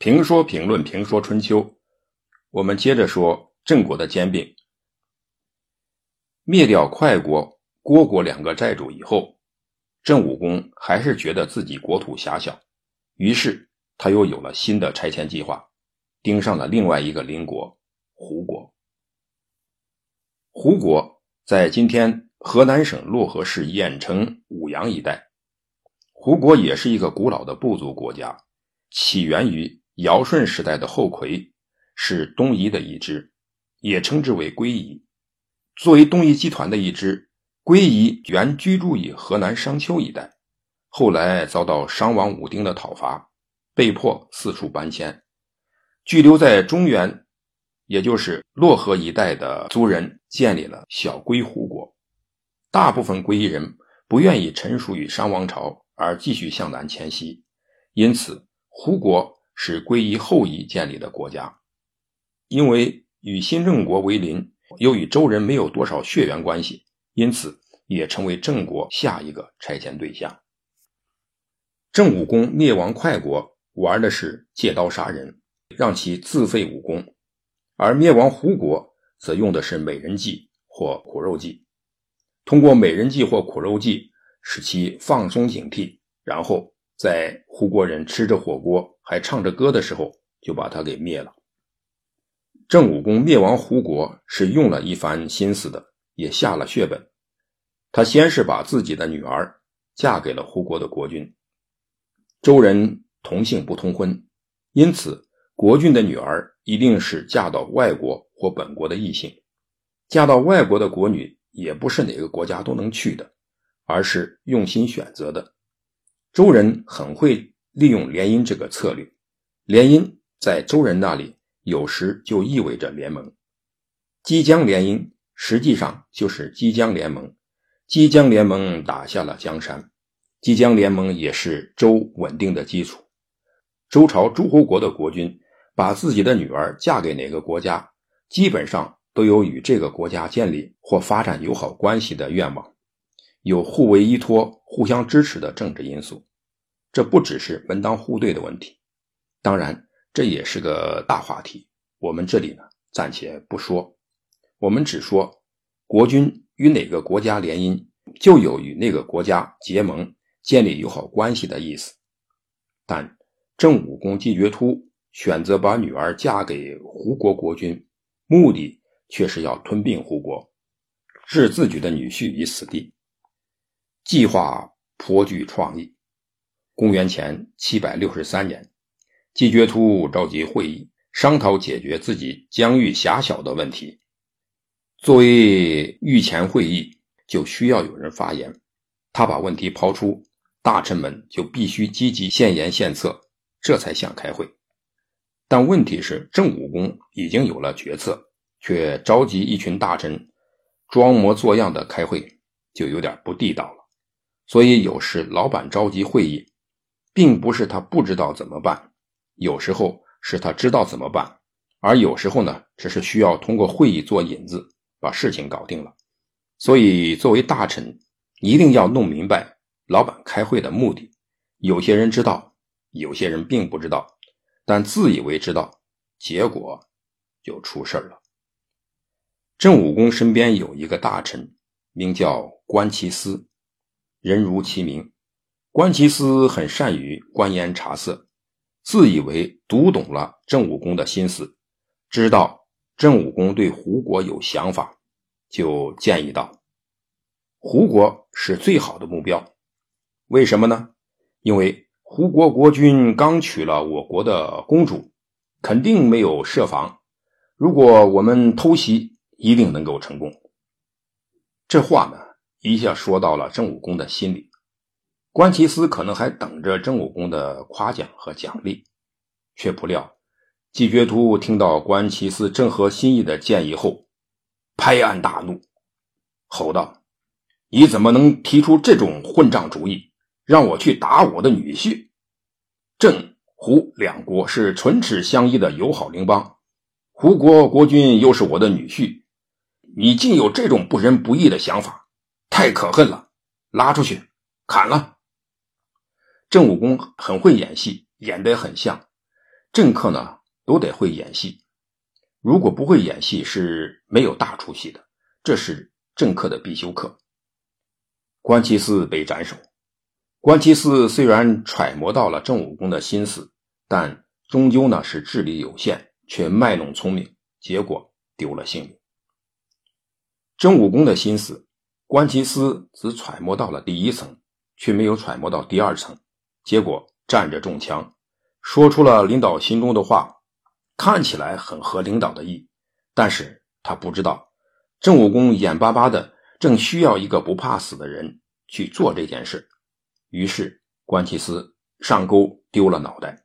评说评论评说春秋，我们接着说郑国的兼并。灭掉快国、郭国两个债主以后，郑武公还是觉得自己国土狭小，于是他又有了新的拆迁计划，盯上了另外一个邻国胡国。胡国在今天河南省漯河市郾城舞阳一带，胡国也是一个古老的部族国家，起源于。尧舜时代的后魁是东夷的一支，也称之为归夷。作为东夷集团的一支，归夷原居住于河南商丘一带，后来遭到商王武丁的讨伐，被迫四处搬迁，居留在中原，也就是洛河一带的族人建立了小归胡国。大部分归夷人不愿意臣属于商王朝，而继续向南迁徙，因此胡国。是归夷后裔建立的国家，因为与新郑国为邻，又与周人没有多少血缘关系，因此也成为郑国下一个拆迁对象。郑武公灭亡快国，玩的是借刀杀人，让其自废武功；而灭亡胡国，则用的是美人计或苦肉计，通过美人计或苦肉计，使其放松警惕，然后。在胡国人吃着火锅还唱着歌的时候，就把他给灭了。郑武公灭亡胡国是用了一番心思的，也下了血本。他先是把自己的女儿嫁给了胡国的国君。周人同姓不通婚，因此国君的女儿一定是嫁到外国或本国的异姓。嫁到外国的国女也不是哪个国家都能去的，而是用心选择的。周人很会利用联姻这个策略，联姻在周人那里有时就意味着联盟。即将联姻实际上就是即将联盟，即将联盟打下了江山，即将联盟也是周稳定的基础。周朝诸侯国的国君把自己的女儿嫁给哪个国家，基本上都有与这个国家建立或发展友好关系的愿望。有互为依托、互相支持的政治因素，这不只是门当户对的问题，当然这也是个大话题。我们这里呢暂且不说，我们只说国君与哪个国家联姻，就有与那个国家结盟、建立友好关系的意思。但郑武公季绝突选择把女儿嫁给胡国国君，目的却是要吞并胡国，置自己的女婿于死地。计划颇具创意。公元前七百六十三年，季觉突召集会议，商讨解决自己疆域狭小的问题。作为御前会议，就需要有人发言。他把问题抛出，大臣们就必须积极献言献策，这才想开会。但问题是，郑武公已经有了决策，却召集一群大臣装模作样的开会，就有点不地道了。所以有时老板召集会议，并不是他不知道怎么办，有时候是他知道怎么办，而有时候呢，只是需要通过会议做引子，把事情搞定了。所以作为大臣，一定要弄明白老板开会的目的。有些人知道，有些人并不知道，但自以为知道，结果就出事了。郑武公身边有一个大臣，名叫关其思。人如其名，关其思很善于观言察色，自以为读懂了郑武公的心思，知道郑武公对胡国有想法，就建议道：“胡国是最好的目标，为什么呢？因为胡国国君刚娶了我国的公主，肯定没有设防，如果我们偷袭，一定能够成功。”这话呢？一下说到了郑武公的心里，关其斯可能还等着郑武公的夸奖和奖励，却不料季觉突听到关其斯正合心意的建议后，拍案大怒，吼道：“你怎么能提出这种混账主意，让我去打我的女婿？郑胡两国是唇齿相依的友好邻邦，胡国国君又是我的女婿，你竟有这种不仁不义的想法！”太可恨了！拉出去砍了。郑武公很会演戏，演得很像。政客呢都得会演戏，如果不会演戏是没有大出息的，这是政客的必修课。关其斯被斩首，关其斯虽然揣摩到了郑武公的心思，但终究呢是智力有限，却卖弄聪明，结果丢了性命。郑武公的心思，关其斯只揣摩到了第一层，却没有揣摩到第二层，结果站着中枪。说出了领导心中的话，看起来很合领导的意，但是他不知道郑武公眼巴巴的正需要一个不怕死的人去做这件事，于是关其思上钩丢了脑袋。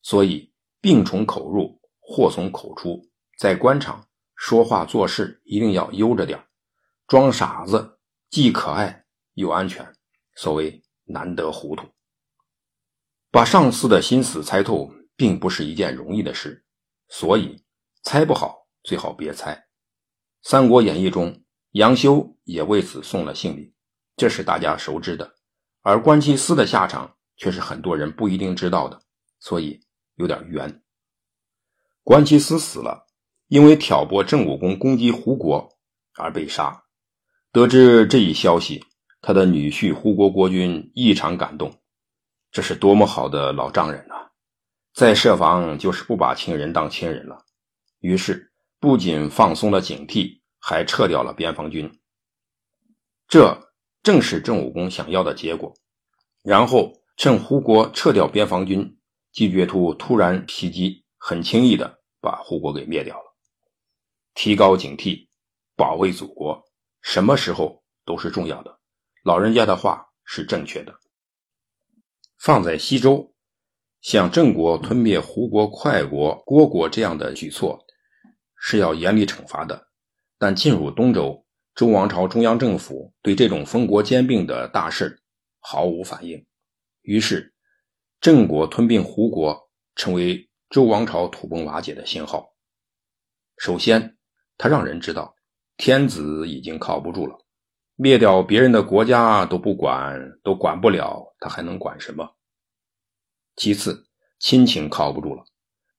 所以病从口入，祸从口出，在官场说话做事一定要悠着点装傻子既可爱又安全，所谓难得糊涂。把上司的心思猜透，并不是一件容易的事，所以猜不好最好别猜。《三国演义》中，杨修也为此送了性命，这是大家熟知的。而关其斯的下场却是很多人不一定知道的，所以有点冤。关其斯死了，因为挑拨郑武公攻击胡国而被杀。得知这一消息，他的女婿胡国国君异常感动。这是多么好的老丈人呐！再设防就是不把亲人当亲人了。于是不仅放松了警惕，还撤掉了边防军。这正是郑武公想要的结果。然后趁胡国撤掉边防军，季觉突突然袭击，很轻易的把胡国给灭掉了。提高警惕，保卫祖国，什么时候都是重要的。老人家的话是正确的。放在西周，像郑国吞灭胡国、快国、虢国这样的举措，是要严厉惩罚的。但进入东周，周王朝中央政府对这种封国兼并的大事毫无反应，于是郑国吞并胡国，成为周王朝土崩瓦解的信号。首先，他让人知道天子已经靠不住了。灭掉别人的国家都不管，都管不了，他还能管什么？其次，亲情靠不住了，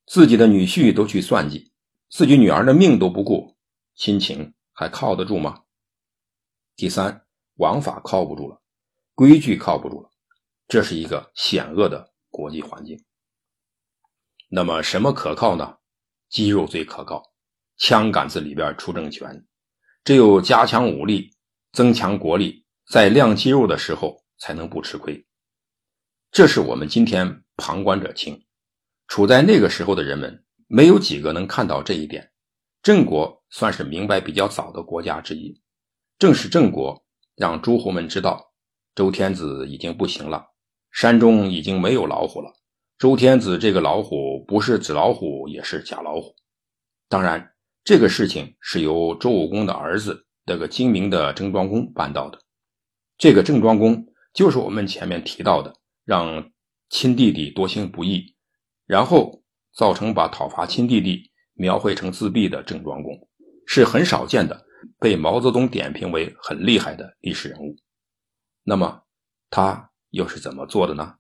自己的女婿都去算计，自己女儿的命都不顾，亲情还靠得住吗？第三，王法靠不住了，规矩靠不住了，这是一个险恶的国际环境。那么，什么可靠呢？肌肉最可靠，枪杆子里边出政权，只有加强武力。增强国力，在亮肌肉的时候才能不吃亏。这是我们今天旁观者清。处在那个时候的人们，没有几个能看到这一点。郑国算是明白比较早的国家之一。正是郑国让诸侯们知道，周天子已经不行了，山中已经没有老虎了。周天子这个老虎不是纸老虎，也是假老虎。当然，这个事情是由周武公的儿子。这个精明的郑庄公办到的，这个郑庄公就是我们前面提到的，让亲弟弟多行不义，然后造成把讨伐亲弟弟描绘成自闭的郑庄公，是很少见的，被毛泽东点评为很厉害的历史人物。那么他又是怎么做的呢？